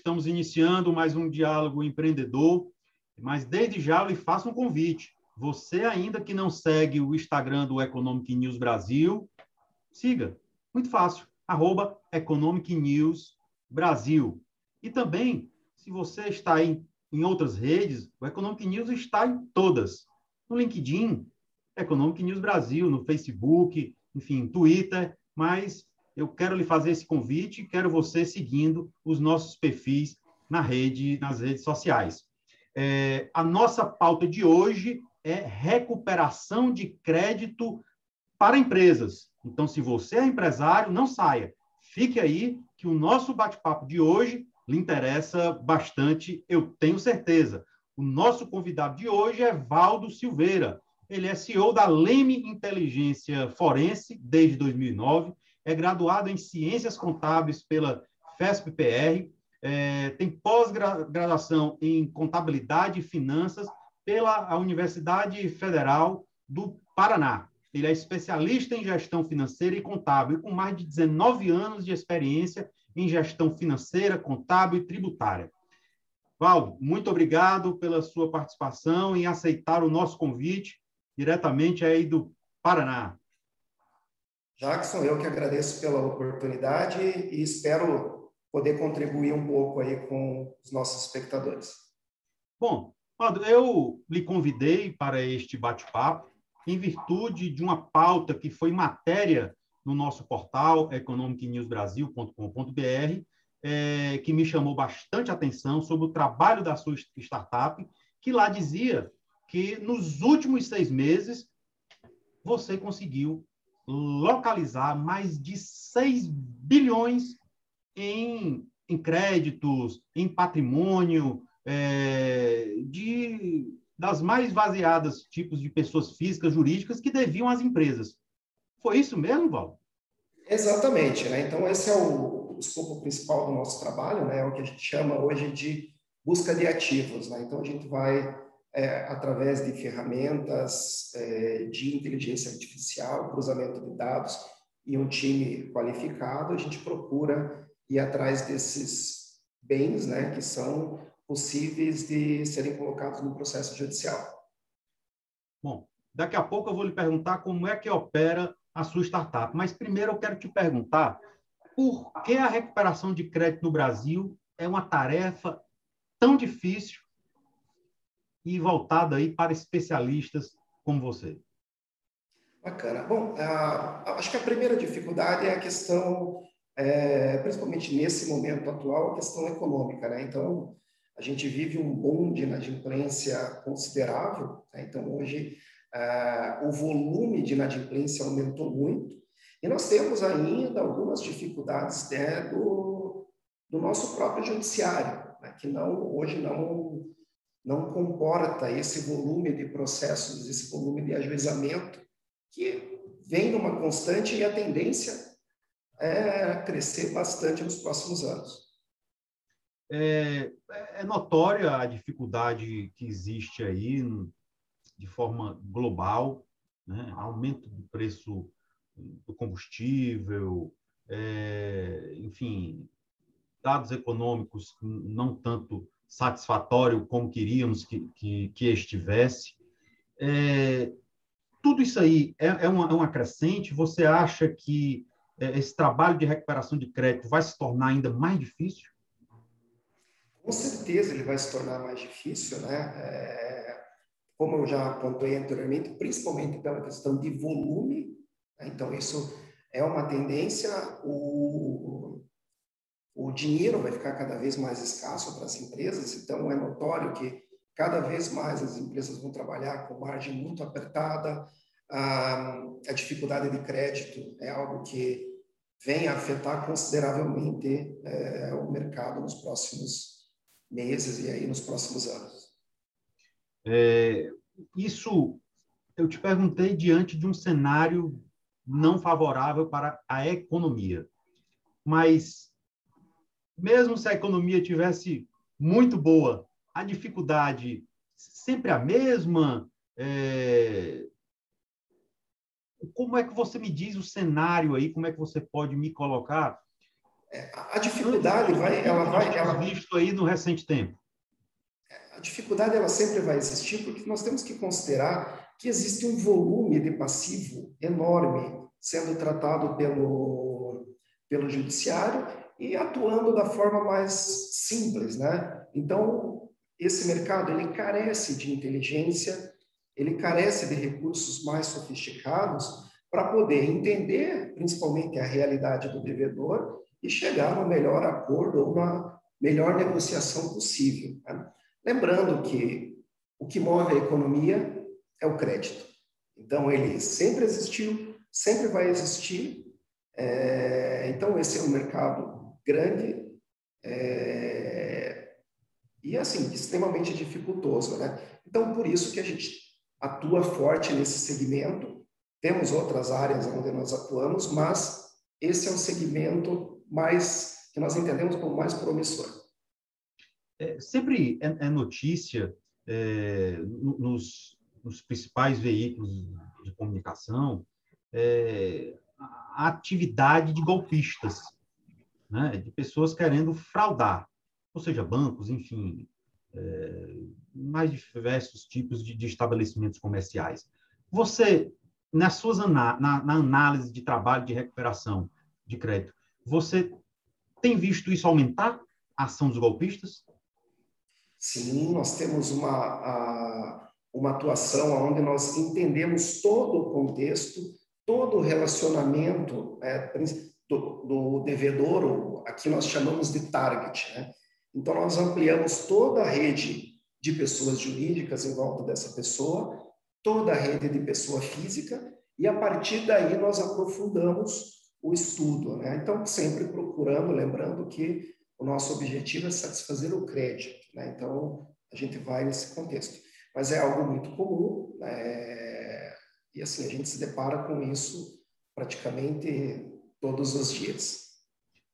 estamos iniciando mais um diálogo empreendedor, mas desde já lhe faço um convite. Você ainda que não segue o Instagram do Economic News Brasil, siga. Muito fácil. Arroba Economic News Brasil. E também, se você está em, em outras redes, o Economic News está em todas. No LinkedIn, Economic News Brasil, no Facebook, enfim, Twitter, mas eu quero lhe fazer esse convite e quero você seguindo os nossos perfis na rede, nas redes sociais. É, a nossa pauta de hoje é recuperação de crédito para empresas. Então, se você é empresário, não saia. Fique aí, que o nosso bate-papo de hoje lhe interessa bastante, eu tenho certeza. O nosso convidado de hoje é Valdo Silveira. Ele é CEO da Leme Inteligência Forense desde 2009 é graduado em Ciências Contábeis pela FESP-PR, é, tem pós-graduação em Contabilidade e Finanças pela Universidade Federal do Paraná. Ele é especialista em gestão financeira e contábil, com mais de 19 anos de experiência em gestão financeira, contábil e tributária. Valdo, muito obrigado pela sua participação e aceitar o nosso convite diretamente aí do Paraná. Jackson, eu que agradeço pela oportunidade e espero poder contribuir um pouco aí com os nossos espectadores. Bom, eu lhe convidei para este bate-papo em virtude de uma pauta que foi matéria no nosso portal economicnewsbrasil.com.br, é, que me chamou bastante atenção sobre o trabalho da sua startup, que lá dizia que nos últimos seis meses você conseguiu localizar mais de 6 bilhões em, em créditos, em patrimônio, é, de, das mais vaziadas tipos de pessoas físicas, jurídicas, que deviam às empresas. Foi isso mesmo, Val? Exatamente. Né? Então, esse é o, o escopo principal do nosso trabalho, né? É o que a gente chama hoje de busca de ativos. Né? Então, a gente vai é, através de ferramentas é, de inteligência artificial, cruzamento de dados e um time qualificado, a gente procura ir atrás desses bens, né, que são possíveis de serem colocados no processo judicial. Bom, daqui a pouco eu vou lhe perguntar como é que opera a sua startup, mas primeiro eu quero te perguntar por que a recuperação de crédito no Brasil é uma tarefa tão difícil e voltada aí para especialistas como você? Bacana. Bom, acho que a primeira dificuldade é a questão, é, principalmente nesse momento atual, a questão econômica. Né? Então, a gente vive um boom de inadimplência considerável. Né? Então, hoje, é, o volume de inadimplência aumentou muito e nós temos ainda algumas dificuldades né, do, do nosso próprio judiciário, né? que não hoje não não comporta esse volume de processos, esse volume de ajuizamento, que vem numa constante e a tendência é crescer bastante nos próximos anos. É, é notória a dificuldade que existe aí de forma global, né? aumento do preço do combustível, é, enfim, dados econômicos não tanto satisfatório como queríamos que, que, que estivesse. É, tudo isso aí é, é, uma, é uma crescente? Você acha que é, esse trabalho de recuperação de crédito vai se tornar ainda mais difícil? Com certeza ele vai se tornar mais difícil, né? É, como eu já apontei anteriormente, principalmente pela questão de volume. Né? Então, isso é uma tendência. O, o dinheiro vai ficar cada vez mais escasso para as empresas, então é notório que cada vez mais as empresas vão trabalhar com margem muito apertada, a dificuldade de crédito é algo que vem a afetar consideravelmente é, o mercado nos próximos meses e aí nos próximos anos. É, isso eu te perguntei diante de um cenário não favorável para a economia, mas mesmo se a economia tivesse muito boa, a dificuldade sempre a mesma? É... Como é que você me diz o cenário aí? Como é que você pode me colocar? É, a dificuldade vai, ela vai, ela visto aí no recente tempo. A dificuldade ela sempre vai existir porque nós temos que considerar que existe um volume de passivo enorme sendo tratado pelo pelo judiciário e atuando da forma mais simples, né? Então esse mercado ele carece de inteligência, ele carece de recursos mais sofisticados para poder entender, principalmente, a realidade do devedor e chegar no melhor acordo ou na melhor negociação possível. Né? Lembrando que o que move a economia é o crédito. Então, ele sempre existiu, sempre vai existir. É, então, esse é um mercado grande é, e, assim, extremamente dificultoso. Né? Então, por isso que a gente atua forte nesse segmento temos outras áreas onde nós atuamos, mas esse é um segmento mais que nós entendemos como mais promissor. É, sempre é, é notícia é, nos, nos, principais veículos de comunicação é, a atividade de golpistas, né, de pessoas querendo fraudar, ou seja, bancos, enfim, é, mais diversos tipos de, de estabelecimentos comerciais. Você nas suas na, na análise de trabalho de recuperação de crédito, você tem visto isso aumentar a ação dos golpistas? Sim, nós temos uma, a, uma atuação onde nós entendemos todo o contexto, todo o relacionamento é, do, do devedor, aqui nós chamamos de target. Né? Então, nós ampliamos toda a rede de pessoas jurídicas em volta dessa pessoa, toda a rede de pessoa física, e a partir daí nós aprofundamos o estudo. Né? Então, sempre procurando, lembrando que o nosso objetivo é satisfazer o crédito. Né? Então, a gente vai nesse contexto. Mas é algo muito comum, é... e assim, a gente se depara com isso praticamente todos os dias.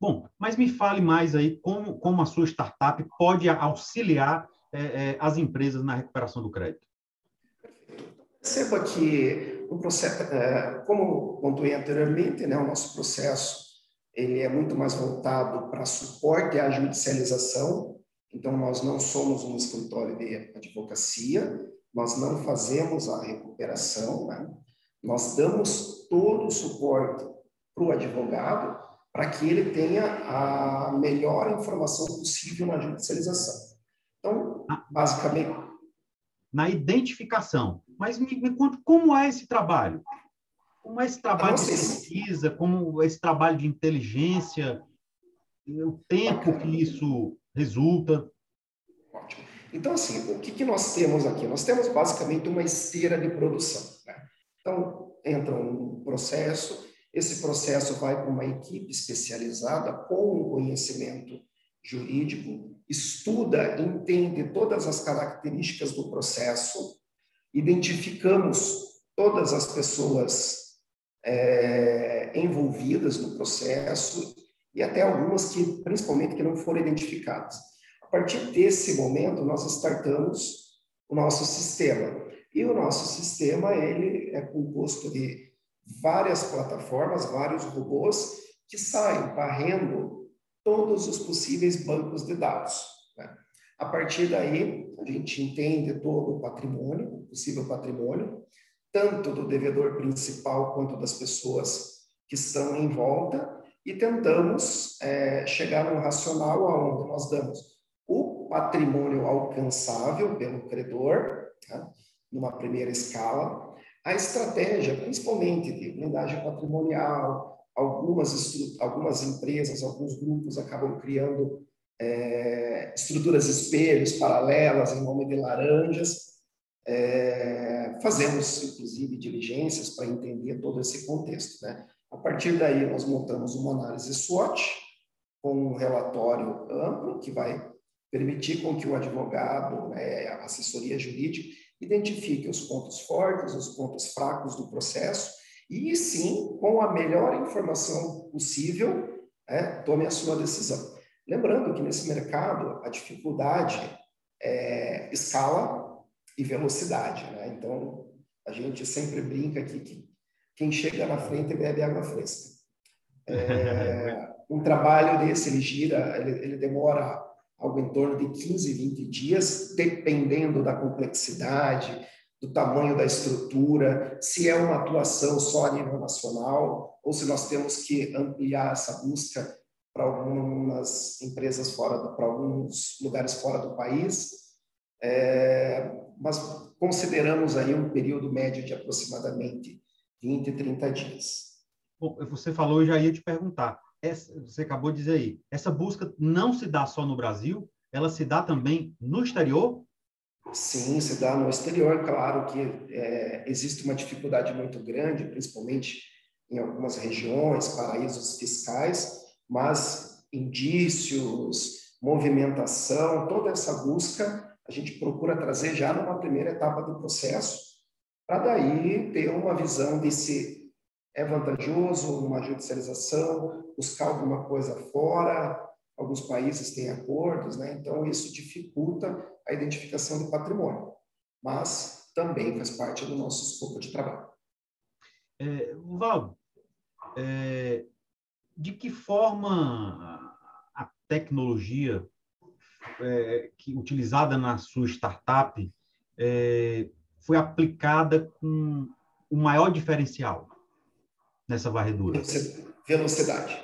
Bom, mas me fale mais aí como, como a sua startup pode auxiliar é, é, as empresas na recuperação do crédito. Perceba que o processo, é, como pontuei anteriormente, né, o nosso processo ele é muito mais voltado para suporte à judicialização. Então, nós não somos um escritório de advocacia, nós não fazemos a recuperação, né? nós damos todo o suporte para o advogado para que ele tenha a melhor informação possível na judicialização. Então, ah. basicamente. Na identificação mas me, me conta como é esse trabalho? Como é esse trabalho de pesquisa? Como é esse trabalho de inteligência? O tempo que isso resulta? Ótimo. Então, assim, o que, que nós temos aqui? Nós temos basicamente uma esteira de produção. Né? Então, entra um processo, esse processo vai para uma equipe especializada com um conhecimento jurídico, estuda, entende todas as características do processo, identificamos todas as pessoas é, envolvidas no processo e até algumas que, principalmente, que não foram identificadas. A partir desse momento, nós startamos o nosso sistema. E o nosso sistema, ele é composto de várias plataformas, vários robôs que saem varrendo todos os possíveis bancos de dados. Né? A partir daí, a gente entende todo o patrimônio, o possível patrimônio, tanto do devedor principal quanto das pessoas que estão em volta, e tentamos é, chegar num racional onde nós damos o patrimônio alcançável pelo credor, tá? numa primeira escala, a estratégia, principalmente de blindagem patrimonial, algumas, algumas empresas, alguns grupos acabam criando é, estruturas espelhos paralelas em nome de laranjas. É, fazemos, inclusive, diligências para entender todo esse contexto. Né? A partir daí, nós montamos uma análise SWOT com um relatório amplo que vai permitir com que o advogado, né, a assessoria jurídica, identifique os pontos fortes, os pontos fracos do processo e, sim, com a melhor informação possível, né, tome a sua decisão. Lembrando que nesse mercado a dificuldade é escala e velocidade. Né? Então, a gente sempre brinca aqui que quem chega na frente bebe água fresca. É, um trabalho desse, ele gira, ele, ele demora algo em torno de 15, 20 dias, dependendo da complexidade, do tamanho da estrutura, se é uma atuação só a nível nacional, ou se nós temos que ampliar essa busca para algumas empresas fora, para alguns lugares fora do país. É, mas consideramos aí um período médio de aproximadamente 20, 30 dias. Bom, você falou, eu já ia te perguntar. Essa, você acabou de dizer aí, essa busca não se dá só no Brasil, ela se dá também no exterior? Sim, se dá no exterior. Claro que é, existe uma dificuldade muito grande, principalmente em algumas regiões, paraísos fiscais, mas indícios, movimentação, toda essa busca a gente procura trazer já numa primeira etapa do processo, para daí ter uma visão de se é vantajoso uma judicialização, buscar alguma coisa fora, alguns países têm acordos, né? então isso dificulta a identificação do patrimônio, mas também faz parte do nosso escopo de trabalho. É, é, de que forma a tecnologia é, que, utilizada na sua startup é, foi aplicada com o maior diferencial nessa varredura? Velocidade.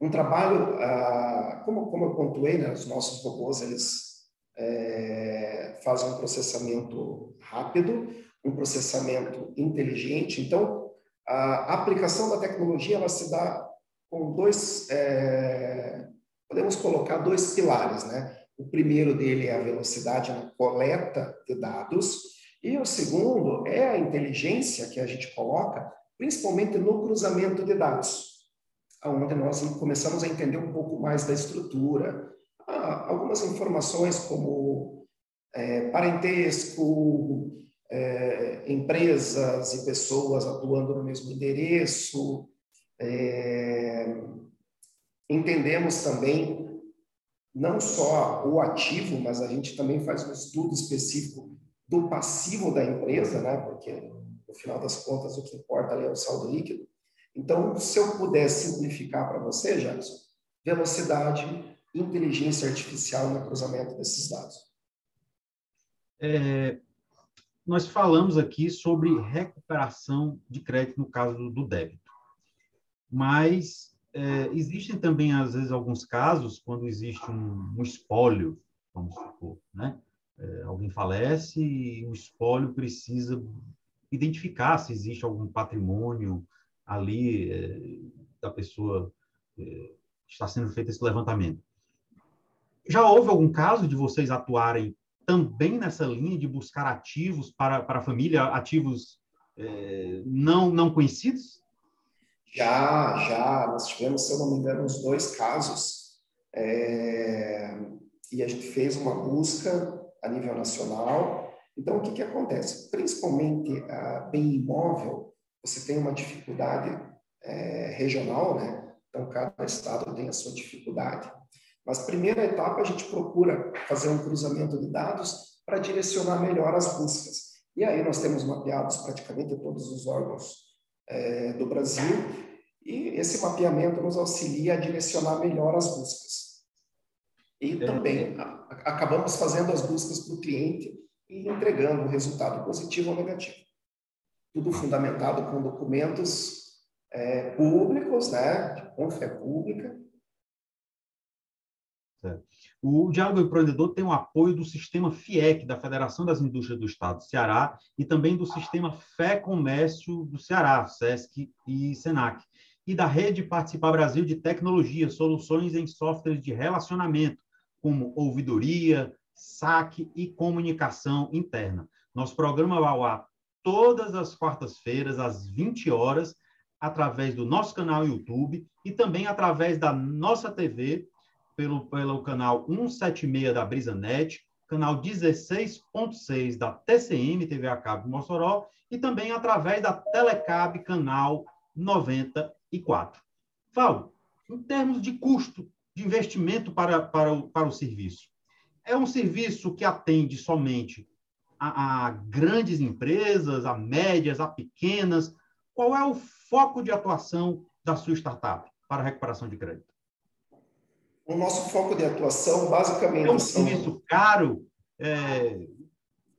Um trabalho, ah, como, como eu pontuei, né, os nossos robôs eles é, fazem um processamento rápido, um processamento inteligente. Então, a aplicação da tecnologia ela se dá com dois, é, podemos colocar dois pilares, né? O primeiro dele é a velocidade na coleta de dados e o segundo é a inteligência que a gente coloca, principalmente no cruzamento de dados, onde nós começamos a entender um pouco mais da estrutura, algumas informações como é, parentesco, é, empresas e pessoas atuando no mesmo endereço, é, entendemos também não só o ativo, mas a gente também faz um estudo específico do passivo da empresa, né? Porque final das contas o que importa ali é o saldo líquido. Então, se eu puder simplificar para você, Jackson, velocidade, inteligência artificial no cruzamento desses dados. É, nós falamos aqui sobre recuperação de crédito no caso do débito mas é, existem também, às vezes, alguns casos quando existe um, um espólio, vamos supor, né? É, alguém falece e o espólio precisa identificar se existe algum patrimônio ali é, da pessoa é, está sendo feito esse levantamento. Já houve algum caso de vocês atuarem também nessa linha de buscar ativos para, para a família, ativos é, não, não conhecidos? Já, já, nós tivemos, se eu não me engano, uns dois casos, é, e a gente fez uma busca a nível nacional. Então, o que, que acontece? Principalmente a bem imóvel, você tem uma dificuldade é, regional, né? Então, cada estado tem a sua dificuldade. Mas, primeira etapa, a gente procura fazer um cruzamento de dados para direcionar melhor as buscas. E aí nós temos mapeados praticamente todos os órgãos é, do Brasil e esse mapeamento nos auxilia a direcionar melhor as buscas. E também a, acabamos fazendo as buscas para o cliente e entregando o resultado positivo ou negativo. Tudo fundamentado com documentos é, públicos, né, com fé pública. O Diálogo Empreendedor tem o apoio do sistema FIEC, da Federação das Indústrias do Estado do Ceará, e também do sistema Fé Comércio do Ceará, SESC e SENAC e da Rede Participar Brasil de Tecnologia, soluções em softwares de relacionamento, como ouvidoria, saque e comunicação interna. Nosso programa vai ao ar todas as quartas-feiras, às 20 horas, através do nosso canal YouTube e também através da nossa TV, pelo, pelo canal 176 da BrisaNet, canal 16.6 da TCM, TV a cabo Mossoró, e também através da Telecab, canal 90 e quatro. Val, em termos de custo de investimento para, para, o, para o serviço, é um serviço que atende somente a, a grandes empresas, a médias, a pequenas? Qual é o foco de atuação da sua startup? para a recuperação de crédito? O nosso foco de atuação, basicamente. É um serviço caro. É...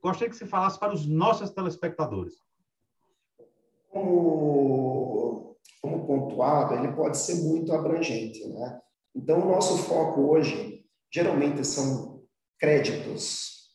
Gostaria que você falasse para os nossos telespectadores. Como, como pontuado, ele pode ser muito abrangente. Né? Então, o nosso foco hoje, geralmente, são créditos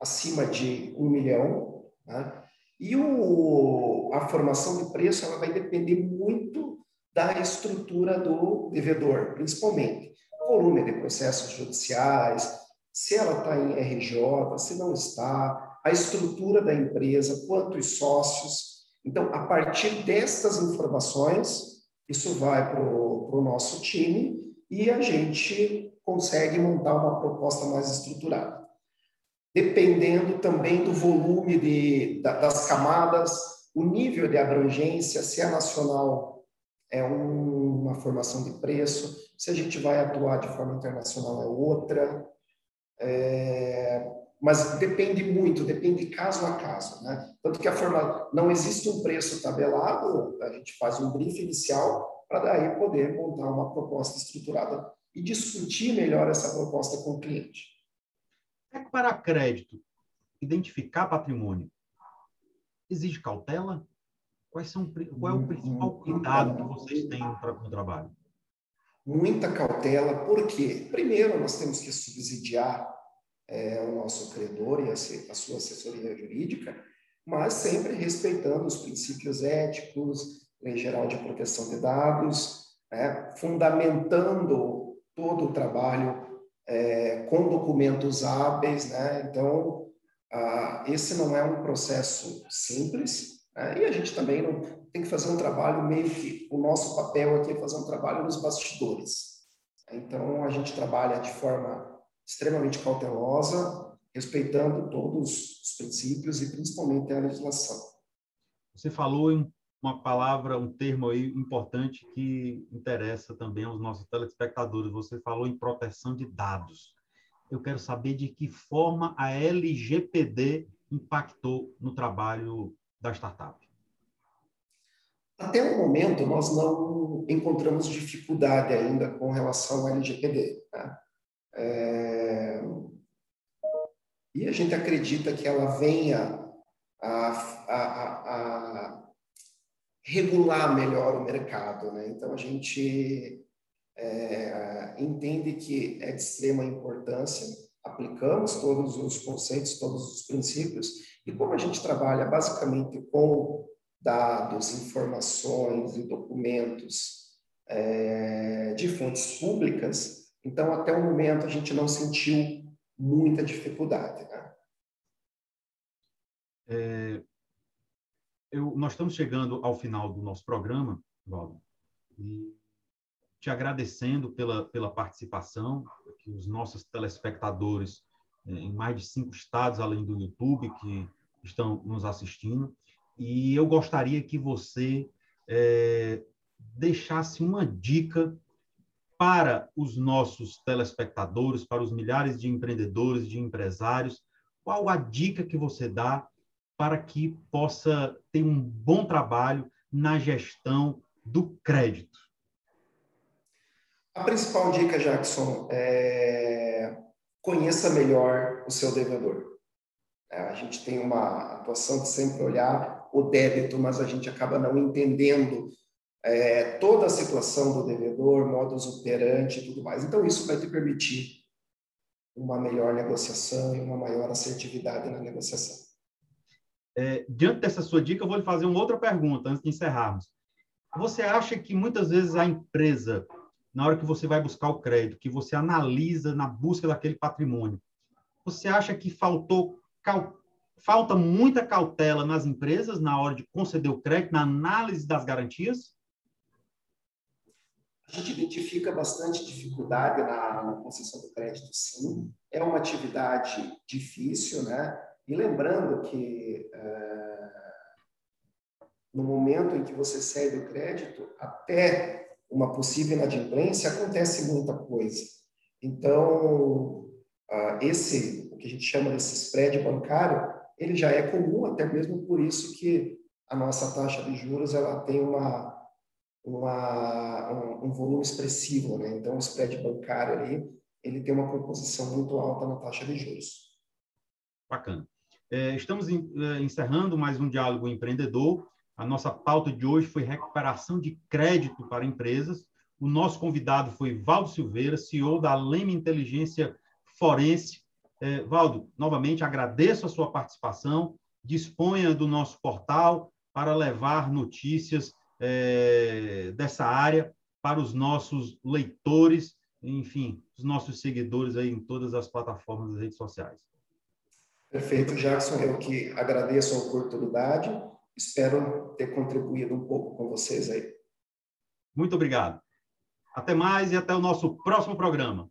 acima de um milhão. Né? E o, a formação de preço ela vai depender muito da estrutura do devedor, principalmente volume de processos judiciais, se ela está em RJ, se não está, a estrutura da empresa, quantos sócios. Então, a partir destas informações, isso vai para o nosso time e a gente consegue montar uma proposta mais estruturada. Dependendo também do volume de, das camadas, o nível de abrangência, se é nacional, é um, uma formação de preço, se a gente vai atuar de forma internacional é outra. É, mas depende muito, depende caso a caso, né? Tanto que a forma não existe um preço tabelado, a gente faz um briefing inicial para daí poder montar uma proposta estruturada e discutir melhor essa proposta com o cliente. É para crédito, identificar patrimônio exige cautela? Quais são, qual é o principal cuidado que vocês têm no trabalho? muita cautela, porque, primeiro, nós temos que subsidiar é, o nosso credor e a, a sua assessoria jurídica, mas sempre respeitando os princípios éticos, lei geral de proteção de dados, né, fundamentando todo o trabalho é, com documentos hábeis. Né? Então, ah, esse não é um processo simples, né? e a gente também não, tem que fazer um trabalho meio que o nosso papel aqui é fazer um trabalho nos bastidores. Então a gente trabalha de forma extremamente cautelosa, respeitando todos os princípios e principalmente a legislação. Você falou em uma palavra, um termo aí importante que interessa também aos nossos telespectadores. Você falou em proteção de dados. Eu quero saber de que forma a LGPD impactou no trabalho da startup. Até o momento, nós não encontramos dificuldade ainda com relação ao LGPD. Né? É... E a gente acredita que ela venha a, a, a regular melhor o mercado. Né? Então, a gente é, entende que é de extrema importância, aplicamos todos os conceitos, todos os princípios, e como a gente trabalha basicamente com dados, informações e documentos é, de fontes públicas, então até o momento a gente não sentiu muita dificuldade. Né? É, eu, nós estamos chegando ao final do nosso programa, Valdo, e te agradecendo pela, pela participação, que os nossos telespectadores é, em mais de cinco estados, além do YouTube, que estão nos assistindo. E eu gostaria que você é, deixasse uma dica para os nossos telespectadores, para os milhares de empreendedores, de empresários. Qual a dica que você dá para que possa ter um bom trabalho na gestão do crédito? A principal dica, Jackson, é conheça melhor o seu devedor. É, a gente tem uma atuação de sempre olhar o débito, mas a gente acaba não entendendo é, toda a situação do devedor, modus operandi e tudo mais. Então, isso vai te permitir uma melhor negociação e uma maior assertividade na negociação. É, diante dessa sua dica, eu vou lhe fazer uma outra pergunta antes de encerrarmos. Você acha que muitas vezes a empresa, na hora que você vai buscar o crédito, que você analisa na busca daquele patrimônio, você acha que faltou falta muita cautela nas empresas na hora de conceder o crédito, na análise das garantias? A gente identifica bastante dificuldade na, na concessão do crédito, sim. É uma atividade difícil, né? E lembrando que é, no momento em que você cede o crédito, até uma possível inadimplência, acontece muita coisa. Então, uh, esse, o que a gente chama desse spread bancário, ele já é comum, até mesmo por isso que a nossa taxa de juros ela tem uma, uma, um, um, volume expressivo, né? Então, o spread bancário ali, ele tem uma composição muito alta na taxa de juros. Bacana. É, estamos é, encerrando mais um diálogo empreendedor. A nossa pauta de hoje foi recuperação de crédito para empresas. O nosso convidado foi Valdo Silveira, CEO da Leme Inteligência Forense. É, Valdo, novamente agradeço a sua participação. Disponha do nosso portal para levar notícias dessa área para os nossos leitores, enfim, os nossos seguidores aí em todas as plataformas das redes sociais. Perfeito, Jackson. Eu que agradeço a oportunidade. Espero ter contribuído um pouco com vocês aí. Muito obrigado. Até mais e até o nosso próximo programa.